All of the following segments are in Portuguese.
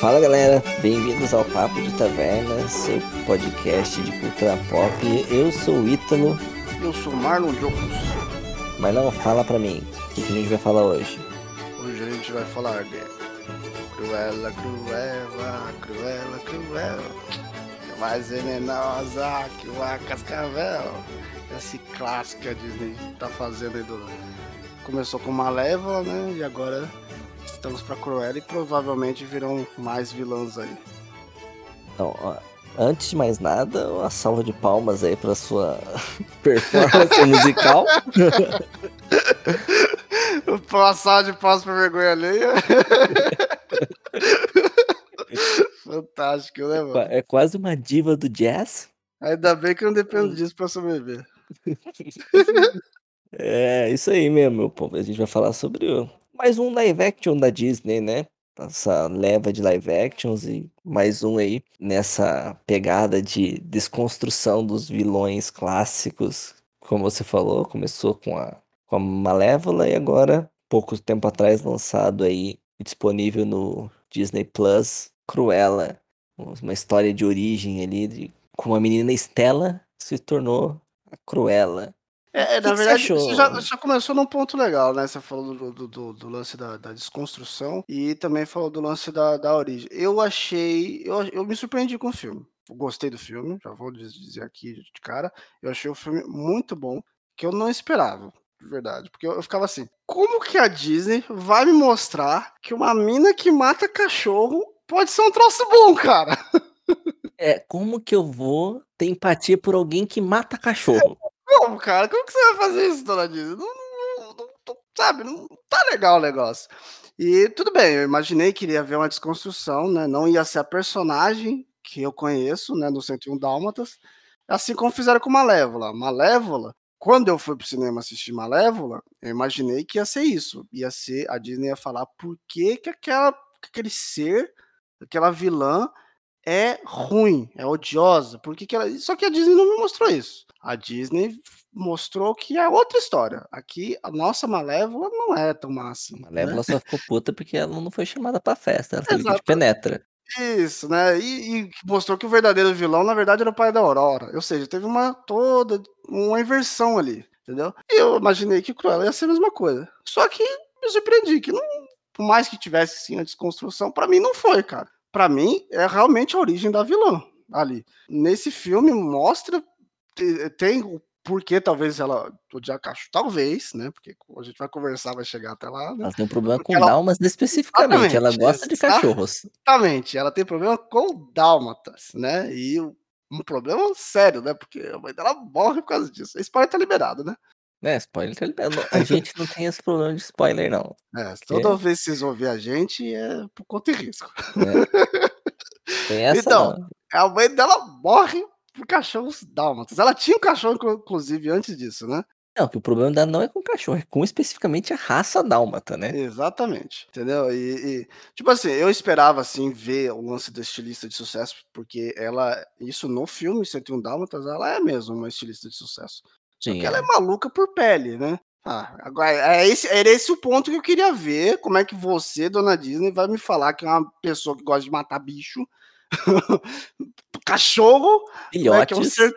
Fala galera, bem-vindos ao Papo de Taverna, seu podcast de cultura pop. Eu sou o Ítalo. Eu sou Marlon Jocos. Mas não, fala pra mim, o que, que a gente vai falar hoje? Hoje a gente vai falar de Cruella, Cruella, Cruella, Cruella. É mais venenosa que uma cascavel. Esse clássico que a Disney tá fazendo aí do... Começou com Malévola, né? E agora estamos pra Cruella e provavelmente virão mais vilãs aí. Então, ó, antes de mais nada, uma salva de palmas aí pra sua performance musical. Passar de passo pra vergonha alheia. Fantástico, né, mano? É quase uma diva do jazz. Ainda bem que eu não dependo disso pra sobreviver. É, isso aí mesmo, meu povo. A gente vai falar sobre o- mais um live action da Disney, né? Essa leva de live actions e mais um aí nessa pegada de desconstrução dos vilões clássicos. Como você falou, começou com a, com a Malévola e agora, pouco tempo atrás, lançado aí, disponível no Disney Plus, Cruella. Uma história de origem ali, de como a menina Estela se tornou a Cruella. É, é, Que na que você verdade, achou? você já, já começou num ponto legal, né? Você falou do, do, do- do lance da, da desconstrução e também falou do lance da, da origem. Eu achei. Eu, eu me surpreendi com o filme. Eu gostei do filme, já vou diz- dizer aqui de cara. Eu achei o filme muito bom, que eu não esperava, de verdade. Porque eu, eu ficava assim: como que a Disney vai me mostrar que uma mina que mata cachorro pode ser um troço bom, cara? É, como que eu vou ter empatia por alguém que mata cachorro? Como, cara? Como que você vai fazer isso, dona Disney? Não, não- não- sabe, não tá legal o negócio. E tudo bem, eu imaginei que iria haver uma desconstrução, né? Não ia ser a personagem que eu conheço, né, do 101 Dálmatas, assim como fizeram com Malévola. Malévola, quando eu fui pro cinema assistir Malévola, eu imaginei que ia ser isso. Ia ser, a Disney ia falar por que que aquela, que aquele ser, aquela vilã é ruim, é odiosa. Por que que ela... Só que a Disney não me mostrou isso. A Disney mostrou que é outra história. Aqui, a nossa Malévola não é tão má assim. A né? Malévola só ficou puta porque ela não foi chamada pra festa. Ela teve que penetra. Isso, né? E, e mostrou que o verdadeiro vilão, na verdade, era o pai da Aurora. Ou seja, teve uma toda uma inversão ali, entendeu? E eu imaginei que Cruella ia ser a mesma coisa. Só que me surpreendi que não, por mais que tivesse sim a desconstrução, pra mim não foi, cara. Pra mim é realmente a origem da vilã ali. Nesse filme mostra tem o porquê talvez ela odiar cachorro, talvez, né? Porque a gente vai conversar, vai chegar até lá, né? Ela tem um problema Porque com ela- Dalmas especificamente. Ela gosta de cachorros. Exatamente, ela tem problema com dálmatas, né? E um problema sério, né? Porque a mãe dela morre por causa disso. Esse spoiler tá liberado, né? É, spoiler tá liberado. A gente não tem esse problema de spoiler, não. É, toda vez que vocês ouvir a gente é por conta e risco. Tem essa Então, não. a mãe dela morre por cachorros dálmatas. Ela tinha um cachorro, inclu- inclusive, antes disso, né? Não, que o problema dela não é com cachorro, é com especificamente a raça dálmata, né? Exatamente, entendeu? E, e, tipo assim, eu esperava assim ver o lance da estilista de sucesso, porque ela, isso no filme 101 Dálmatas, ela é mesmo uma estilista de sucesso. Só Sim, que ela é é. maluca por pele, né? Ah, agora, é esse, era esse o ponto que eu queria ver. Como é que você, dona Disney, vai me falar que é uma pessoa que gosta de matar bicho, cachorro, né, que é um Filhotes. ser.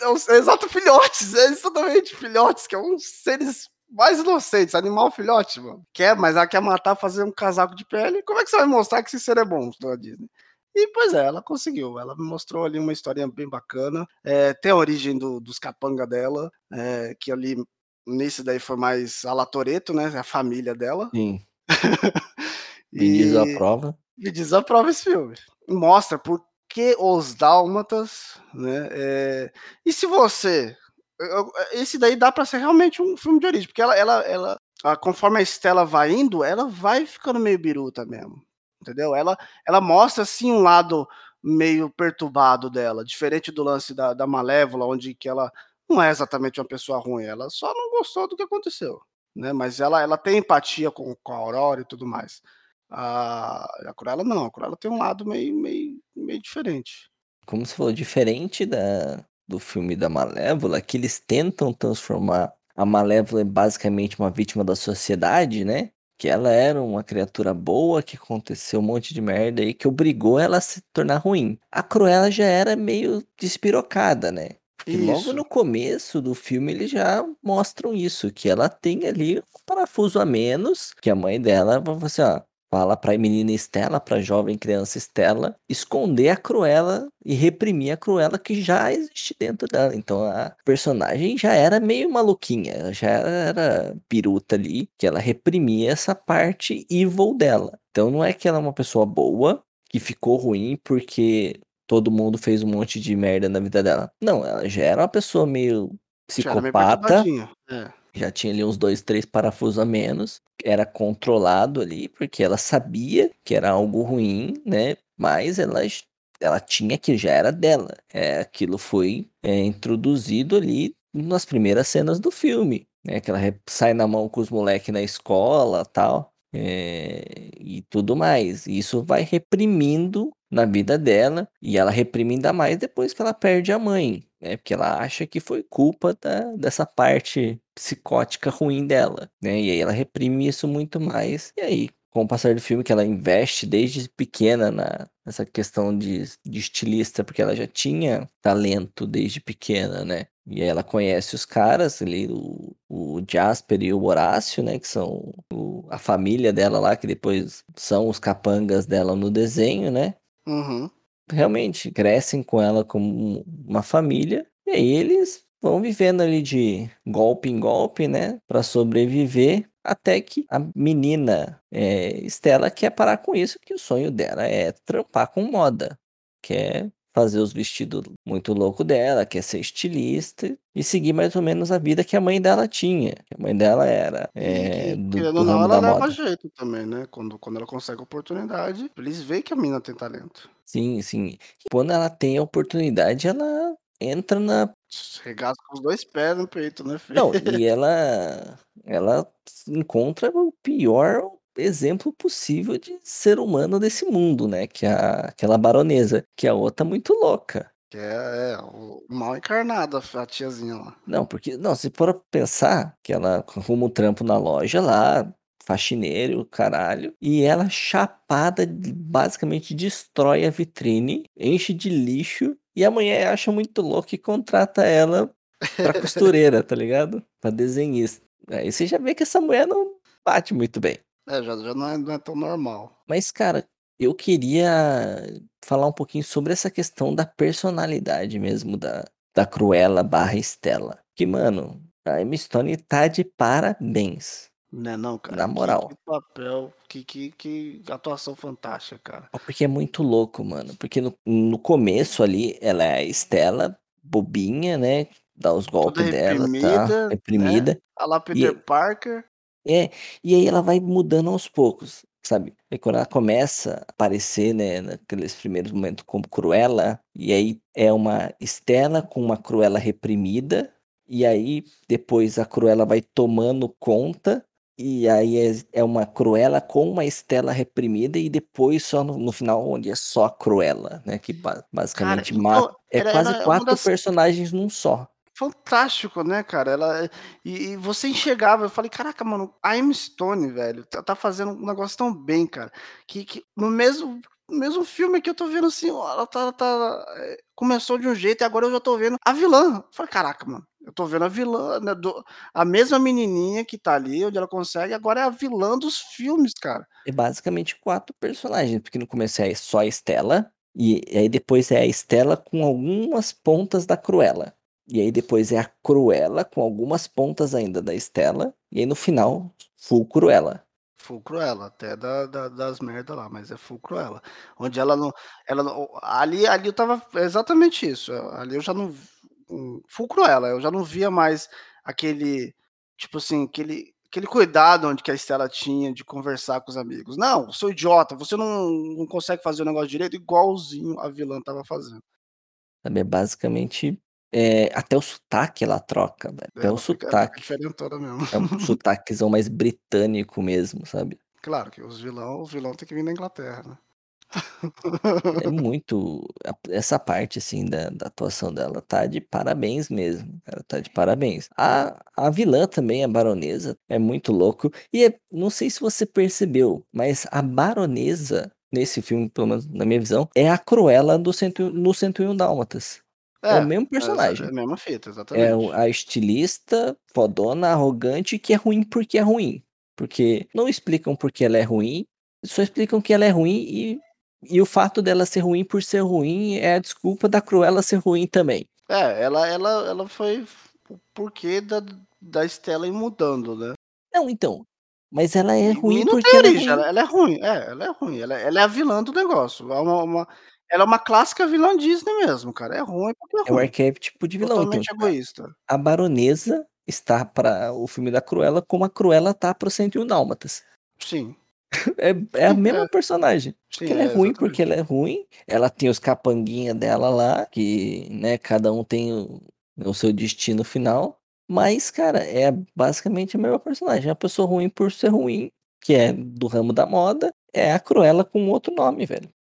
É um, exato, filhotes, é exatamente, filhotes, que é um seres mais inocentes, animal filhote, mano. Quer, mas ela quer matar, fazer um casaco de pele. Como é que você vai mostrar que esse ser é bom, dona Disney? E, pois é, ela conseguiu. Ela me mostrou ali uma historinha bem bacana. É, tem a origem do- dos capanga dela, é, que ali, nesse daí foi mais a La Toretto, né? A família dela. Sim. Vin Diesel E aprova. Me desaprova esse filme. Mostra por que os dálmatas, né? é, E se você. Esse daí dá pra ser realmente um filme de origem, porque ela, ela, ela ah, conforme a Estela vai indo, ela vai ficando meio biruta mesmo. Entendeu? Ela, ela mostra assim um lado meio perturbado dela, diferente do lance da, da Malévola, onde que ela não é exatamente uma pessoa ruim, ela só não gostou do que aconteceu, né? Mas ela, ela tem empatia com, com a Aurora e tudo mais. A, a Cruella não, a Cruella tem um lado meio, meio, meio diferente. Como você falou, diferente da, do filme da Malévola, que eles tentam transformar a Malévola em basicamente uma vítima da sociedade, né? que ela era uma criatura boa, que aconteceu um monte de merda aí que obrigou ela a se tornar ruim. A Cruella já era meio despirocada, né? Que logo no começo do filme eles já mostram isso, que ela tem ali um parafuso a menos, que a mãe dela fala assim, ó, fala pra menina Estela, pra jovem criança Estela, esconder a Cruella e reprimir a Cruella que já existe dentro dela. Então a personagem já era meio maluquinha, ela já era piruta ali, que ela reprimia essa parte evil dela. Então não é que ela é uma pessoa boa, que ficou ruim porque todo mundo fez um monte de merda na vida dela. Não, ela já era uma pessoa meio meio psicopata, perturbadinha. É. já tinha ali uns dois, três parafusos a menos, era controlado ali, porque ela sabia que era algo ruim, né? Mas ela, ela tinha que já era dela. É, aquilo foi é, introduzido ali nas primeiras cenas do filme, né? Que ela sai na mão com os moleques na escola tal. é, e tudo mais. Isso vai reprimindo na vida dela, e ela reprime ainda mais depois que ela perde a mãe, né? Porque ela acha que foi culpa da, dessa parte psicótica ruim dela, né? E aí ela reprime isso muito mais. E aí, com o passar do filme, que ela investe desde pequena na, nessa questão de, de estilista, porque ela já tinha talento desde pequena, né? E aí ela conhece os caras ali, o, o Jasper e o Horácio, né? Que são o- a família dela lá, que depois são os capangas dela no desenho, né? Uhum. Realmente crescem com ela como uma família e aí eles vão vivendo ali de golpe em golpe, né, para sobreviver até que a menina é, Estela quer parar com isso, que o sonho dela é trampar com moda, quer fazer os vestidos muito louco dela, quer ser estilista e seguir mais ou menos a vida que a mãe dela tinha. A mãe dela era E é, que, do, querendo do ou não, ela leva moda. jeito também, né? Quando, quando ela consegue a oportunidade, eles veem que a mina tem talento. Sim, sim. Quando ela tem a oportunidade, ela entra na Regaça com os dois pés no peito, né, filho? Não, e ela ela encontra o pior exemplo possível de ser humano desse mundo, né, que é a aquela baronesa, que é a outra muito louca. Que é, é, o mal encarnado, a tiazinha lá. Não, porque não, se for pensar que ela arruma um trampo na loja lá, faxineiro, caralho, e ela chapada basicamente destrói a vitrine, enche de lixo, e a mulher acha muito louco e contrata ela pra costureira, tá ligado? Pra desenhista. Aí você já vê que essa mulher não bate muito bem. É, já, já não, é, não é tão normal. Mas, cara, eu queria falar um pouquinho sobre essa questão da personalidade mesmo da, da Cruella barra Estela. Que, mano, a Emma Stone tá de parabéns. Né não, cara? Na Que- moral. Que, papel, que, que, que atuação fantástica, cara. Porque é muito louco, mano. Porque no, no começo ali, ela é a Estela, bobinha, né? Dá os golpes dela, reprimida, tá? né? Reprimida. A lá Peter Parker. É, e aí ela vai mudando aos poucos, sabe? E quando ela começa a aparecer, né, naqueles primeiros momentos como Cruella, e aí é uma Estela com uma Cruella reprimida, e aí depois a Cruella vai tomando conta, e aí é, é uma Cruella com uma Estela reprimida, e depois só no, no final, onde é só a Cruella, né? Que ba- basicamente então, mata. É quase quatro das- personagens num só. Fantástico, né, cara? Ela e, e você enxergava, eu falei, caraca, mano, a Stone, velho, tá, tá fazendo um negócio tão bem, cara, que, que no mesmo mesmo filme que eu tô vendo assim, ela tá, ela tá é, começou de um jeito e agora eu já tô vendo a vilã. Eu falei, caraca, mano, eu tô vendo a vilã, né, do- a mesma menininha que tá ali, onde ela consegue, agora é a vilã dos filmes, cara. É basicamente quatro personagens, porque no começo é só a Estela, e aí depois é a Estela com algumas pontas da Cruella. E aí depois é a Cruella com algumas pontas ainda da Estela, e aí no final, full Cruella. Full Cruella, até da, da- das merdas lá, mas é Full Cruella. Onde ela não. Ela não ali, ali eu tava. exatamente isso. Ali eu já não. vi- um, Full Cruella, eu já não via mais aquele. Tipo assim, aquele, aquele cuidado onde que a Estela tinha de conversar com os amigos. Não, sou idiota, você não, não consegue fazer o negócio direito, igualzinho a vilã tava fazendo. Sabe? É basicamente. É, até o sotaque ela troca, velho. Até Ela o sotaque. diferentona mesmo. É um sotaquezão mais britânico mesmo, sabe? Claro que os vilão, o vilão tem que vir da Inglaterra, né? É muito essa parte, assim, da da atuação dela tá de parabéns mesmo, ela tá de parabéns. A a vilã também, a baronesa, é muito louco, e é não sei se você percebeu, mas a baronesa, nesse filme, pelo menos na minha visão, é a Cruella do cento no 101 Dálmatas. É o É, mesmo exa é a personagem. mesma fita, É exatamente. a estilista, fodona, arrogante, que é ruim porque é ruim. Porque não explicam porque ela é ruim, só explicam que ela é ruim e e o fato dela ser ruim por ser ruim é a desculpa da Cruella ser ruim também. É, ela ela ela foi o porquê da da Stella ir mudando, né. Não, então, mas ela é ruim e não porque tem ela é ruim. ela ela é ruim, é, ela é ruim, ela ela é a vilã do negócio, é uma uma ela é uma clássica vilã Disney mesmo, cara, é ruim porque é É o ruim, arquétipo de vilão, então totalmente a egoísta. a baronesa está pra o filme da Cruella, como a Cruella tá para o 101 Dálmatas. Sim. É é a Sim, mesma é. personagem, Sim, porque ela é é, ruim, porque exatamente. ela é ruim, ela tem os capanguinha dela lá, que, né, cada um tem o o seu destino final, mas cara, é basicamente a mesma personagem, é uma pessoa ruim por ser ruim, que é do ramo da moda, é a Cruella com outro nome, velho.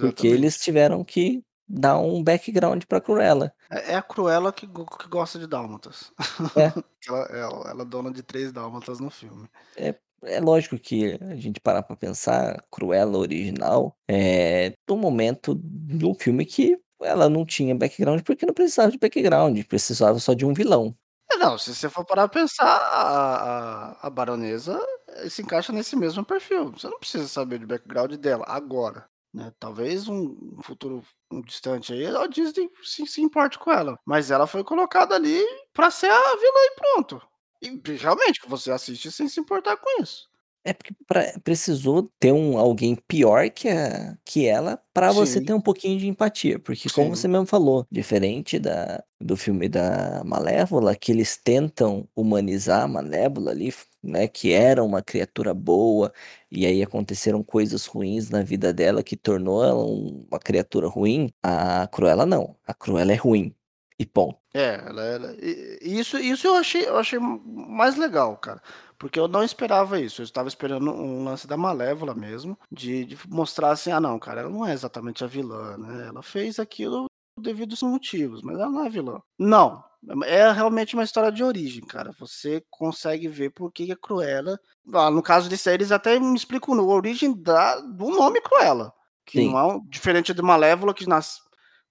Porque eles Exatamente. tiveram que dar um background pra Cruella. É é a Cruella que que gosta de dálmatas. É. Ela ela ela é dona de 3 dálmatas no filme. É é lógico que a gente parar pra pensar, Cruella original, eh, do momento do filme que ela não tinha background, porque não precisava de background, precisava só de um vilão. É, não, se você for parar pra pensar, a a a baronesa, eh, se encaixa nesse mesmo perfil, você não precisa saber do background dela agora, né, talvez um futuro um distante aí, a Disney se se importe com ela, mas ela foi colocada ali pra ser a vilã e pronto. E realmente, você assiste sem se importar com isso. É porque pra precisou ter um alguém pior que a que ela, pra você ter um pouquinho de empatia, porque como Sim. você mesmo falou, diferente da do filme da Malévola, que eles tentam humanizar a Malévola ali, né, que era uma criatura boa, e aí aconteceram coisas ruins na vida dela que tornou ela uma criatura ruim, a Cruella não, a Cruella é ruim, e ponto. É, ela ela isso isso eu achei eu achei mais legal, cara, porque eu não esperava isso, eu estava esperando um lance da Malévola mesmo, de de mostrar assim: "Ah não, cara, ela não é exatamente a vilã, né, ela fez aquilo devidos motivos, mas ela não é vilã". Não, é realmente uma história de origem, cara, você consegue ver por que que a Cruella ah, no caso aí eles até me explicam a origem da do nome Cruella, que Sim. não é diferente de Malévola que nas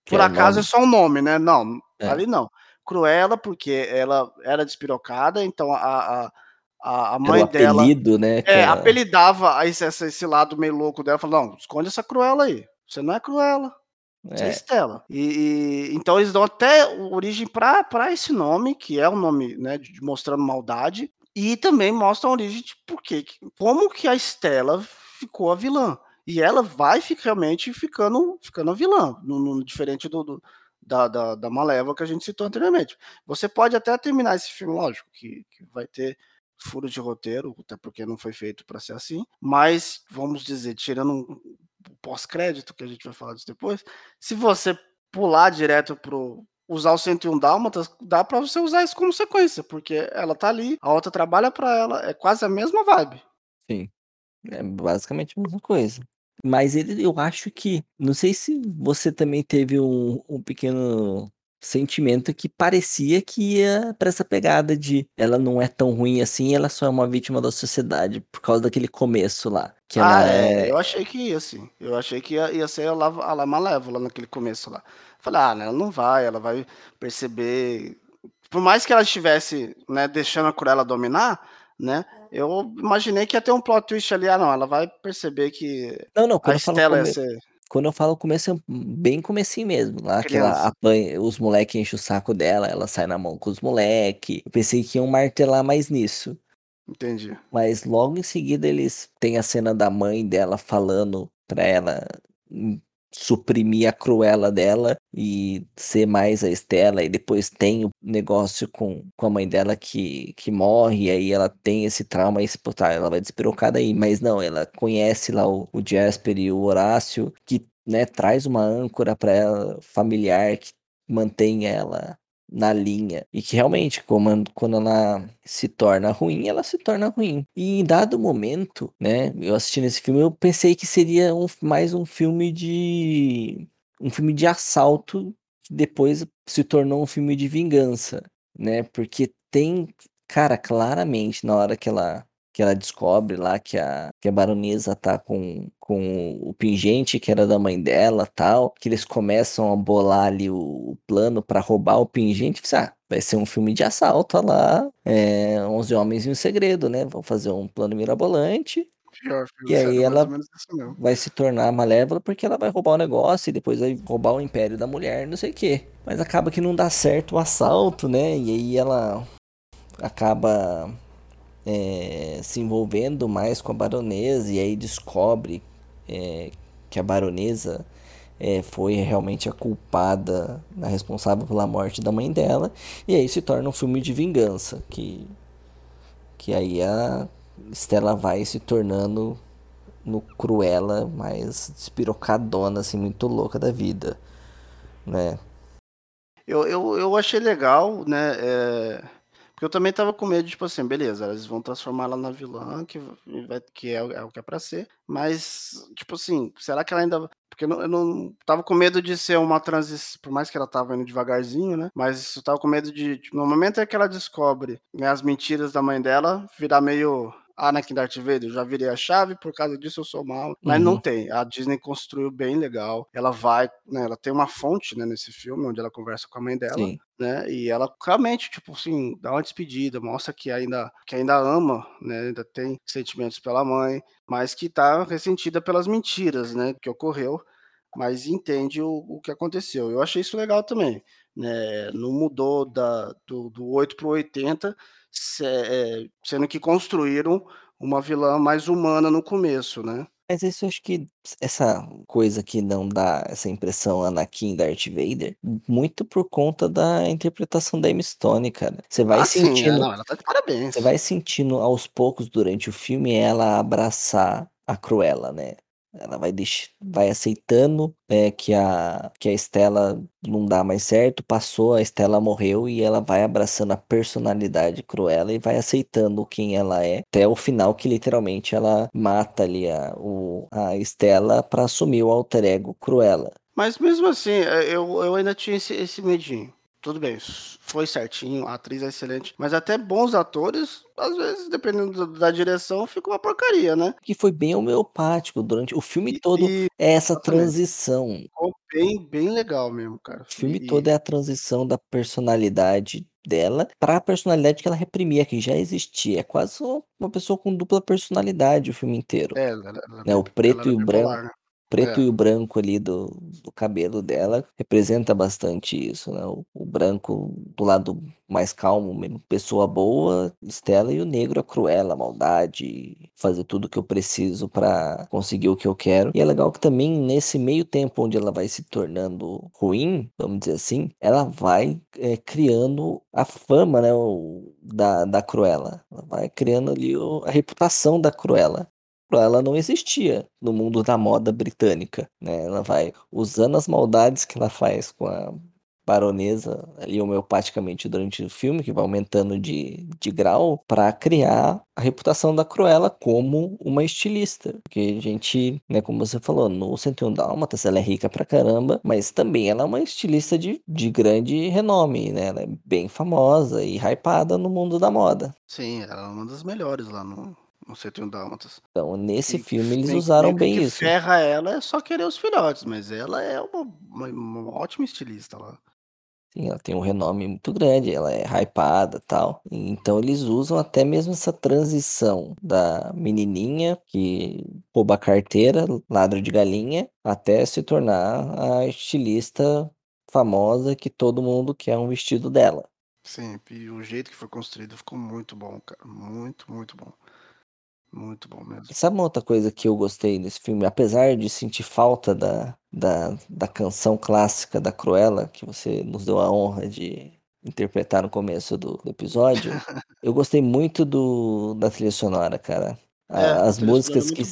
Que por é o acaso é nome. só um nome, né, não, É. ali não. Cruella, porque ela era despirocada, então a a a mãe dela apelido, né, que é, ela apelidava a esse esse lado meio louco dela, falou: "Não, esconde essa Cruella aí, você não é Cruella, é. Stella". E e então eles dão até origem pra esse nome, que é um nome, né, de mostrando maldade, e também mostram a origem de por que como que a Stella ficou a vilã. E ela vai fi realmente ficando ficando a vilã, no no diferente do do da da da Malévola que a gente citou anteriormente. Você pode até terminar esse filme, lógico que que vai ter furos de roteiro, até porque não foi feito pra ser assim, mas vamos dizer, tirando pós-crédito, que a gente vai falar disso depois, se você pular direto para o usar o 101 Dálmatas, dá pra você usar isso como sequência, porque ela tá ali, a outra trabalha pra ela, é quase a mesma vibe. Sim, é basicamente a mesma coisa. Mas ele eu acho que não sei se você também teve um um pequeno sentimento que parecia que ia pra essa pegada de ela não é tão ruim assim, ela só é uma vítima da sociedade, por causa daquele começo lá, que Ah, é, é eu achei que ia sim, eu achei que ia ia ser a a la Malévola naquele começo lá. Falei: "Ah, ela não vai, ela vai perceber" por mais que ela estivesse, né, deixando a Cruella dominar, né, eu imaginei que ia ter um plot twist ali, "Ah não, ela vai perceber que Não, não, a Stella ia ser" quando eu falo começo é bem comecinho mesmo, lá que ela apanha os moleque enche o saco dela, ela sai na mão com os moleque, eu pensei que iam martelar mais nisso. Entendi. Mas logo em seguida eles tem a cena da mãe dela falando pra ela, suprimir a Cruella dela e ser mais a Stella, e depois tem o negócio com com a mãe dela que que morre, e aí ela tem esse trauma, aí você pô tá, ela vai despirocar daí, mas não, ela conhece lá o o Jasper e o Horácio, que, né, traz uma âncora pra ela familiar que mantém ela na linha. E que realmente, como, quando ela se torna ruim, ela se torna ruim. E em dado momento, né, eu assistindo esse filme, eu pensei que seria um, mais um filme de. um filme de assalto, que depois se tornou um filme de vingança, né? Porque tem, cara, claramente, na hora que ela que ela descobre lá que a, que a baronesa tá com, com o pingente que era da mãe dela tal, que eles começam a bolar ali o, o plano para roubar o pingente, ah, vai ser um filme de assalto lá, é, 11 Homens e um Segredo, né? Vão fazer um plano mirabolante. Pior, e aí ela vai se tornar malévola porque ela vai roubar o negócio e depois vai roubar o império da mulher, não sei o quê. Mas acaba que não dá certo o assalto, né? E aí ela acaba é, se envolvendo mais com a baronesa e aí descobre é, que a baronesa é, foi realmente a culpada, a responsável pela morte da mãe dela, e aí se torna um filme de vingança, que, que aí a Stella vai se tornando no Cruella mais despirocadona, assim, muito louca da vida, né? Eu, eu, eu achei legal, né? É porque eu também tava com medo, tipo assim, beleza, eles vão transformar ela na vilã, que, vai, que é, é o que é pra ser, mas, tipo assim, será que ela ainda. Porque eu não, eu não tava com medo de ser uma transição, por mais que ela tava indo devagarzinho, né? Mas eu tava com medo de, no momento em que ela descobre né, as mentiras da mãe dela, virar meio Anakin Darth Vader, eu já virei a chave, por causa disso eu sou mal. Mas uhum. não tem. A Disney construiu bem legal. Ela vai, né, ela tem uma fonte, né, nesse filme, onde ela conversa com a mãe dela. Sim. Né, e ela realmente, tipo assim, dá uma despedida, mostra que ainda, que ainda ama, né, ainda tem sentimentos pela mãe, mas que tá ressentida pelas mentiras, né, que ocorreu, mas entende o, o que aconteceu. Eu achei isso legal também, né, não mudou da, do, do 8 pro 80, é, sendo que construíram uma vilã mais humana no começo, né? Mas isso eu acho que essa coisa que não dá essa impressão Anakin Darth Vader, muito por conta da interpretação da Emma Stone, cara. Você vai ah, sentindo, sim, é, não, ela tá de parabéns. Você vai sentindo aos poucos durante o filme ela abraçar a Cruella, né? Ela vai, deix... vai aceitando é, que, a... que a Estela não dá mais certo, passou, a Estela morreu e ela vai abraçando a personalidade Cruella e vai aceitando quem ela é, até o final que literalmente ela mata ali a, o... a Estela para assumir o alter ego Cruella. Mas mesmo assim, é, eu, eu ainda tinha esse, esse medinho tudo bem, foi certinho, a atriz é excelente, mas até bons atores, às vezes, dependendo da direção, fica uma porcaria, né? Que foi bem homeopático durante o filme todo, e, é essa transição. Ficou bem, bem legal mesmo, cara. O filme e... todo é a transição da personalidade dela para a personalidade que ela reprimia, que já existia. É quase uma pessoa com dupla personalidade o filme inteiro. É, ela, ela, né? O preto e o branco. Né? Preto é. e o branco ali do, do cabelo dela representa bastante isso, né? O, o, branco do lado mais calmo, mesmo, pessoa boa, Estela, e o negro a cruela, a maldade, fazer tudo que eu preciso para conseguir o que eu quero. E é legal que também nesse meio tempo onde ela vai se tornando ruim, vamos dizer assim, ela vai é, criando a fama, né, o, da, da Cruella. Ela vai criando ali o, a reputação da Cruella ela não existia no mundo da moda britânica, né? Ela vai usando as maldades que ela faz com a baronesa ali homeopaticamente durante o filme, que vai aumentando de, de grau, para criar a reputação da Cruella como uma estilista. Porque a gente, né, como você falou, no 101 Dálmatas ela é rica pra caramba, mas também ela é uma estilista de, de grande renome, né? Ela é bem famosa e hypada no mundo da moda. Sim, ela é uma das melhores lá no, no 101 Dálmatas. Então, nesse e, filme eles usaram bem que isso. ferra ela é só querer os filhotes, mas ela é uma, uma, uma ótima estilista lá. Sim, ela tem um renome muito grande, ela é hypada tal. Então eles usam até mesmo essa transição da menininha que rouba a carteira, ladra de galinha, até se tornar a estilista famosa que todo mundo quer um vestido dela. Sim, e o jeito que foi construído ficou muito bom, cara. Muito, muito bom. Muito bom mesmo. Sabe uma outra coisa que eu gostei desse filme? Apesar de sentir falta da, da, da canção clássica da Cruella, que você nos deu a honra de interpretar no começo do, do episódio, eu gostei muito do, da trilha sonora, cara. É, As músicas é que,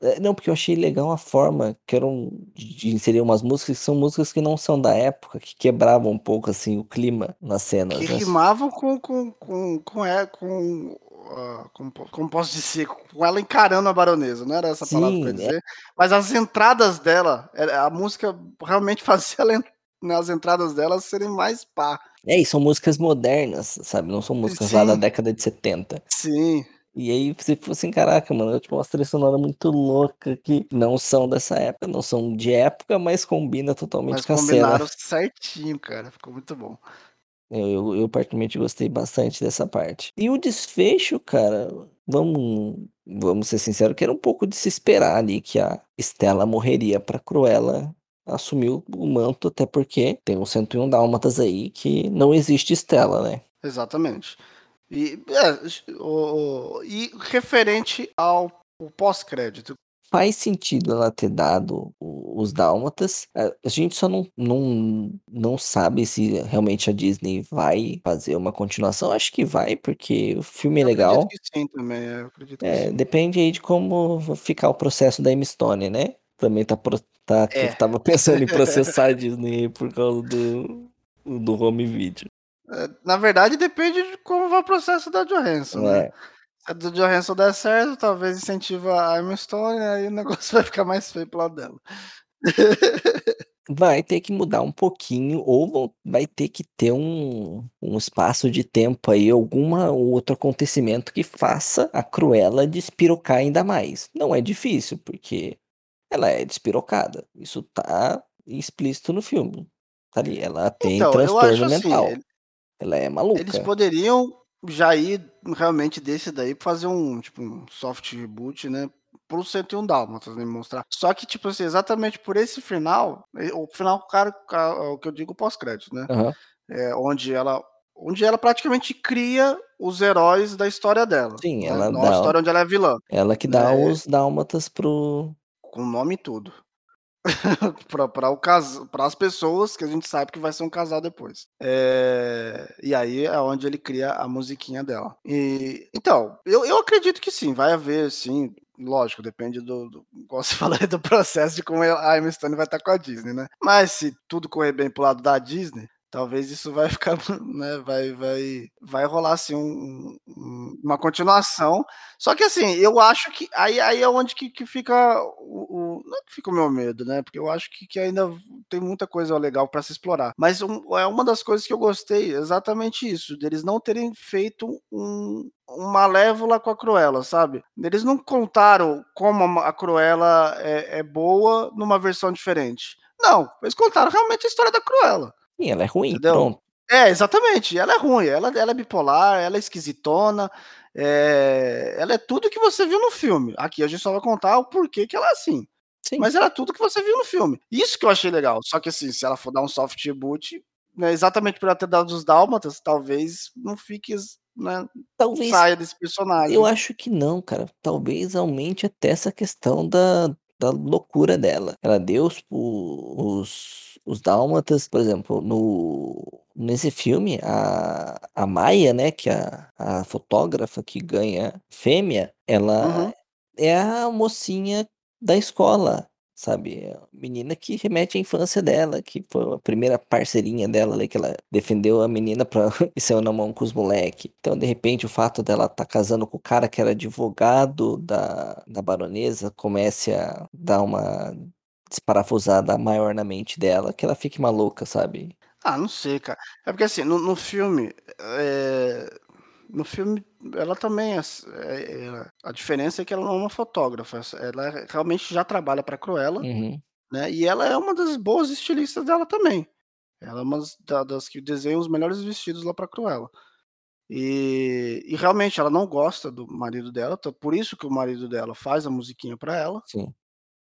É, não, porque eu achei legal a forma que eram de inserir umas músicas que são músicas que não são da época, que quebravam um pouco, assim, o clima nas cenas, Que né. rimavam com com com com e com, hã, como como posso dizer? Com ela encarando a baronesa, não era essa a palavra eu Sim, é dizer, mas as entradas dela, a música realmente fazia ela en nas entradas dela serem mais pá. É, e são músicas modernas, sabe, não são músicas lá da Sim. década de 70. Sim. E aí você ficou assim: "Caraca, mano, é tipo umas trilha sonora muito louca que não são dessa época, não são de época, mas combina totalmente Mas com a cena". combinaram certinho, cara, ficou muito bom. É, eu eu particularmente gostei bastante dessa parte. E o desfecho, cara, vamos vamos ser sincero que era um pouco de se esperar ali que a Stella morreria pra Cruella assumir o manto, até porque tem o 101 Dálmatas aí que não existe Stella, né. Exatamente. E é, o e referente ao pós-crédito. Faz sentido ela ter dado os Dálmatas, a a gente só não não não sabe se realmente a Disney vai fazer uma continuação, acho que vai, porque o filme é Eu acredito legal. que sim também, é, eu acredito que É, sim. depende aí de como ficar o processo da Emma Stone, né. Também tá pro tá É. estava pensando em processar a Disney por causa do do home video. É, na verdade depende de como vai o processo da Johansson, né. É. Se a do Johansson der certo, talvez incentiva a Emma Stone, aí o negócio vai ficar mais feio para o lado dela. Vai ter que mudar um pouquinho ou vai ter que ter um um espaço de tempo aí, alguma outro acontecimento que faça a Cruella despirocar ainda mais. Não é difícil, porque ela é despirocada, isso tá explícito no filme. Tá ali, ela tem Então, transtorno assim, mental, ele ela é eles maluca. poderiam já ir realmente desse daí pra fazer um, tipo, um soft reboot, né, para o 101 Dálmatas, né, mostrar só que, tipo assim, exatamente por esse final, o final cara ca o que eu digo pós-crédito, né, Aham. eh, onde ela onde ela praticamente cria os heróis da história dela, Sim, né, ela a dá história onde ela é vilã, ela que dá né. os Dálmatas para o Com nome e tudo. Para as pessoas que a gente sabe que vai ser um casal depois. Eh, e aí é onde ele cria a musiquinha dela. E, então, eu eu acredito que sim, vai haver sim, lógico, depende do do igual você do processo de como a Emma Stone vai estar com a Disney, né. Mas se tudo correr bem para o lado da Disney, talvez isso vai ficar, né, vai vai vai rolar sim um um uma continuação, só que assim, eu acho que aí aí é onde que que fica o o não é que fica o meu medo, né, porque eu acho que que ainda tem muita coisa legal pra se explorar, mas um é uma das coisas que eu gostei, exatamente isso, deles não terem feito um um Malévola com a Cruella, sabe. Eles não contaram como a Cruella é é boa numa versão diferente. Não, eles contaram realmente a história da Cruella. Sim, ela é ruim, Entendeu? pronto. É, exatamente, ela é ruim, ela ela é bipolar, ela é esquisitona, eh, ela é tudo que você viu no filme. Aqui a gente só vai contar o porquê que ela é assim, Sim. mas ela é tudo que você viu no filme. Isso que eu achei legal, só que assim, se ela for dar um soft reboot, né, exatamente por ela ter dado os Dálmatas, talvez não fique né, Talvez saia desse eu personagem. acho que não, cara, talvez aumente até essa questão da da loucura dela. Ela deu os os os Dálmatas, por exemplo, no nesse filme, a a Maya, né, que é a a fotógrafa que ganha Fêmea, ela Uhum. é a mocinha da escola, sabe, é menina que remete à infância dela, que foi a primeira parceirinha dela ali, que ela defendeu a menina pra e saiu na mão com os moleque. Então, de repente, o fato dela estar casando com o cara que era advogado da da baronesa comece a dar uma desparafusada maior na mente dela, que ela fique maluca, sabe. Ah, não sei, cara. É porque assim, no no filme, eh, no filme ela também é eh eh, a diferença é que ela não é uma fotógrafa, ela realmente já trabalha pra Cruella, Uhum. né, e ela é uma das boas estilistas dela também. Ela é umas da das que desenham os melhores vestidos lá pra Cruella. E e realmente ela não gosta do marido dela, então por isso que o marido dela faz a musiquinha pra ela, Sim.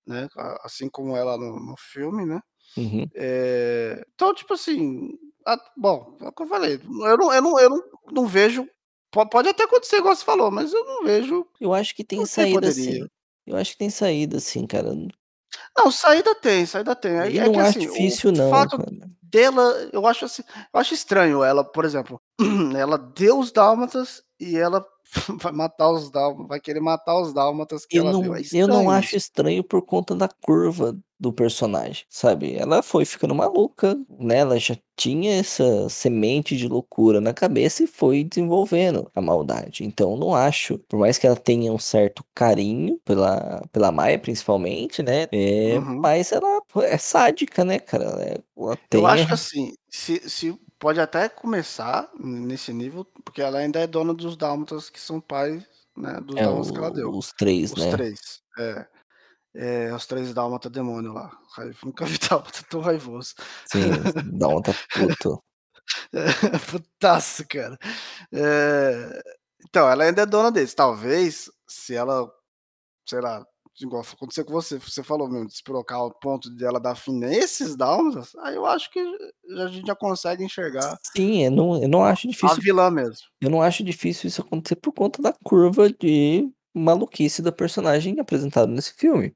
né, assim como ela no no filme, né. Uhum. Eh, então, tipo assim, a bom, é o que eu falei, eu não eu não eu não não vejo pode até acontecer igual você falou, mas eu não vejo Eu acho que tem que saída poderia. sim, eu acho que tem saída sim, cara. Não, saída tem, saída tem. É E é que não acho assim, o difícil não, fato cara. dela eu acho assim, eu acho estranho ela, por exemplo, ela deu os Dálmatas e ela vai matar os dálmatas, vai querer matar os dálmatas que Eu ela não É eu não acho estranho por conta da curva do personagem, sabe. Ela foi ficando maluca, né, ela já tinha essa semente de loucura na cabeça e foi desenvolvendo a maldade. Então eu não acho, por mais que ela tenha um certo carinho pela pela Maya principalmente, né, eh, Uhum. mas ela é sádica, né, cara. Ela Eu tem acho que assim, se se pode até começar nesse nível, porque ela ainda é dona dos dálmatas que são pais, né, dos É, dálmatas que ela deu. os 3, Os né. 3, é. É, os 3 dálmata demônio lá, nunca vi dálmata tão raivoso. Sim, dálmata puto. Putaço, cara. Eh, então, ela ainda é dona deles. Talvez, se ela, sei lá, igual aconteceu com você, você falou mesmo, despirocar ao ponto de ela dar fim nesses dálmatas, aí eu acho que a gente já consegue enxergar Sim, eu não eu não acho a difícil vilã mesmo. eu não acho difícil isso acontecer por conta da curva de maluquice da personagem apresentado nesse filme.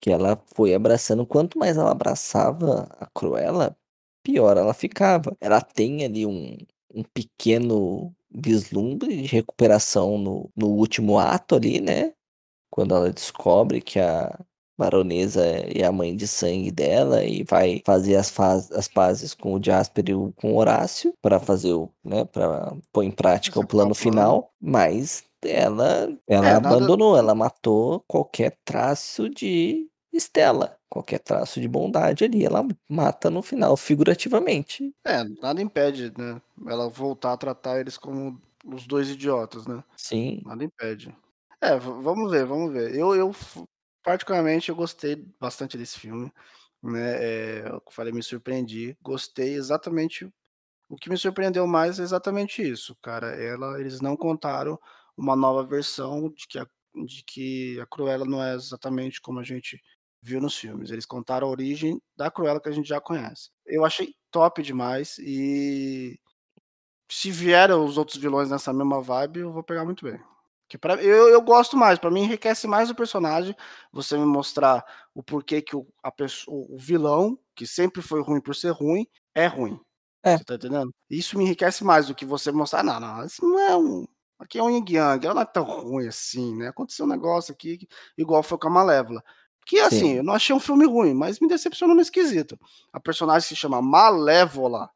Que ela foi abraçando quanto mais ela abraçava a Cruella, pior ela ficava. Ela tem ali um um pequeno vislumbre de recuperação no no último ato ali, né, quando ela descobre que a baronesa é a mãe de sangue dela e vai fazer as faz as pazes com o Jasper e o com o Horácio, pra fazer o né, pra pôr em prática o plano. final, mas ela ela É, nada abandonou, ela matou qualquer traço de Stella, qualquer traço de bondade ali, ela mata no final, figurativamente. É, nada impede, né, ela voltar a tratar eles como os 2 idiotas, né. Sim. Nada impede. É, va vamos ver, vamos ver. Eu eu particularmente eu gostei bastante desse filme, né, eh, eu falei, me surpreendi, gostei exatamente o que me surpreendeu mais é exatamente isso, cara, ela eles não contaram uma nova versão de que a de que a Cruella não é exatamente como a gente viu nos filmes, eles contaram a origem da Cruella que a gente já conhece. Eu achei top demais e se vier os outros vilões nessa mesma vibe, eu vou pegar muito bem. Que pra eu eu gosto mais, pra mim enriquece mais o personagem, você me mostrar o porquê que o a pesso o vilão, que sempre foi ruim por ser ruim, é ruim. É. Você tá entendendo? Isso me enriquece mais do que você mostrar: "Não, não, isso não é um aqui é um yin-yang, ela não é tão ruim assim, né, aconteceu um negócio aqui", igual foi com a Malévola. Que assim, Sim. eu não achei um filme ruim, mas me decepcionou nesse quesito. A personagem se chama Malévola,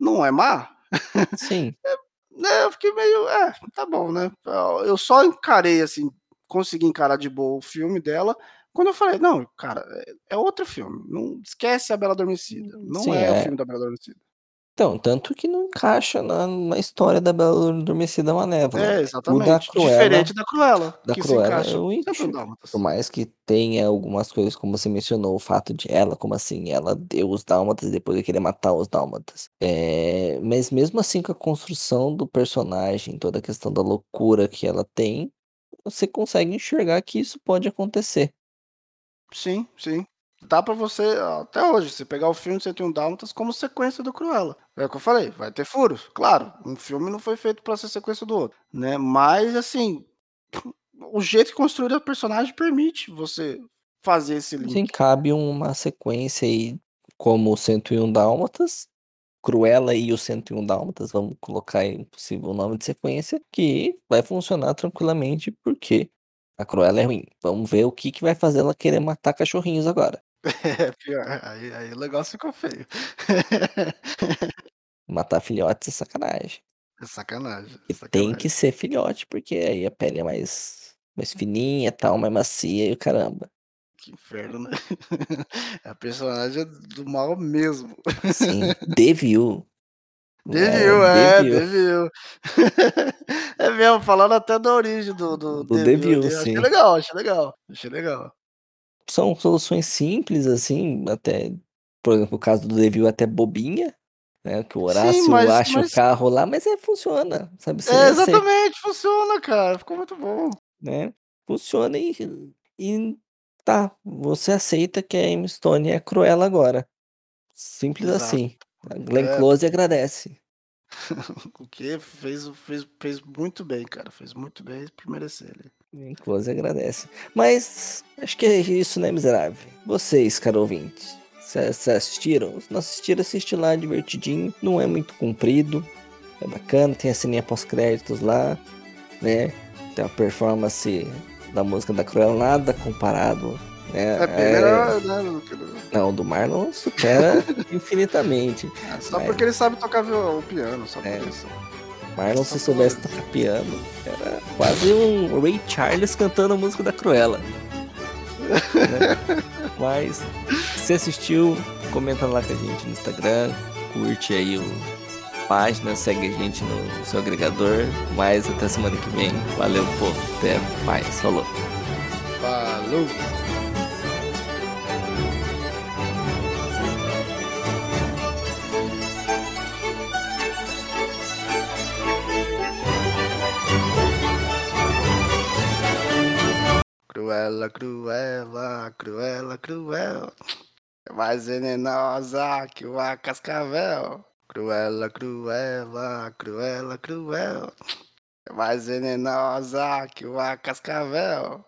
não é má? Sim. É, né, eu fiquei meio: "É, tá bom, né". Eu só encarei, assim, consegui encarar de boa o filme dela, quando eu falei: "Não, cara, é é outro filme, não esquece a Bela Adormecida, não Sim, é o é filme da Bela Adormecida". Então, tanto que não encaixa na na história da Bela Adormecida Malévola. É, O da exatamente. Cruella Diferente da Cruella, da que se Cruella encaixa eu 100% enxo por mais que tenha algumas coisas, como você mencionou, o fato de ela como assim, ela deu os dálmatas e depois ia querer matar os dálmatas. Eh, mas mesmo assim com a construção do personagem, toda a questão da loucura que ela tem, você consegue enxergar que isso pode acontecer. Sim, sim. Dá pra você até hoje, você pegar o filme 101 Dálmatas como sequência do Cruella. É o que eu falei, vai ter furos, claro, um filme não foi feito pra ser sequência do outro, né, mas assim, o jeito que construíram a personagem permite você fazer esse Sim, link. cabe uma sequência aí, como o 101 Dálmatas, Cruella e os 101 Dálmatas, vamos colocar aí um possível nome de sequência, que vai funcionar tranquilamente, porque a Cruella é ruim. Vamos ver o que que vai fazer ela querer matar cachorrinhos agora. É, pior, aí aí o negócio ficou feio. Matar filhotes é sacanagem. É sacanagem, é E tem que sacanagem. ser filhote, porque aí a pele é mais mais fininha, tal, mais macia e o caramba. Que inferno, né. É a personagem do mal mesmo. Sim, The Viu. É, é, Viu. É mesmo, falando até da origem do do Do Viu Viu, ali, achei sim. legal, achei legal, achei legal. São soluções simples, assim, até, por exemplo, o caso do The Viu é até bobinha, né, que o Sim, Horácio mas acha o mas carro lá, mas é funciona, sabe, É, você exatamente, funciona cara, ficou muito bom. Né, funciona e e tá, você aceita que a Emma Stone é a Cruella agora. Simples Exato. assim. A Glenn É, Close agradece. o que fez fez fez muito bem, cara, fez muito bem por merecer ali. Close agradece. Mas, acho que é isso, né, miserável. Vocês, caro ouvinte, você assistiram? Se não assistiram, assiste lá, divertidinho, não é muito comprido, é bacana, tem a ceninha pós-créditos lá, né? Tem a performance da música da Cruella nada comparado, né? É bem melhor, né? Não, o do Marlon supera infinitamente. É, Só Mas- porque ele sabe tocar o piano, só por É. isso. Marlon, se soubesse tocar piano, era quase um Ray Charles cantando a música da Cruella. Né? Mas, se assistiu, comenta lá com a gente no Instagram, curte aí o página, segue a gente no seu agregador. Mais até semana que vem. Valeu, pô. Até mais. Falou. Falou! Cruela, cruela, cruela, cruel. É mais venenosa que uma cascavel. Cruela, cruela, cruela, cruel. É mais venenosa que uma cascavel.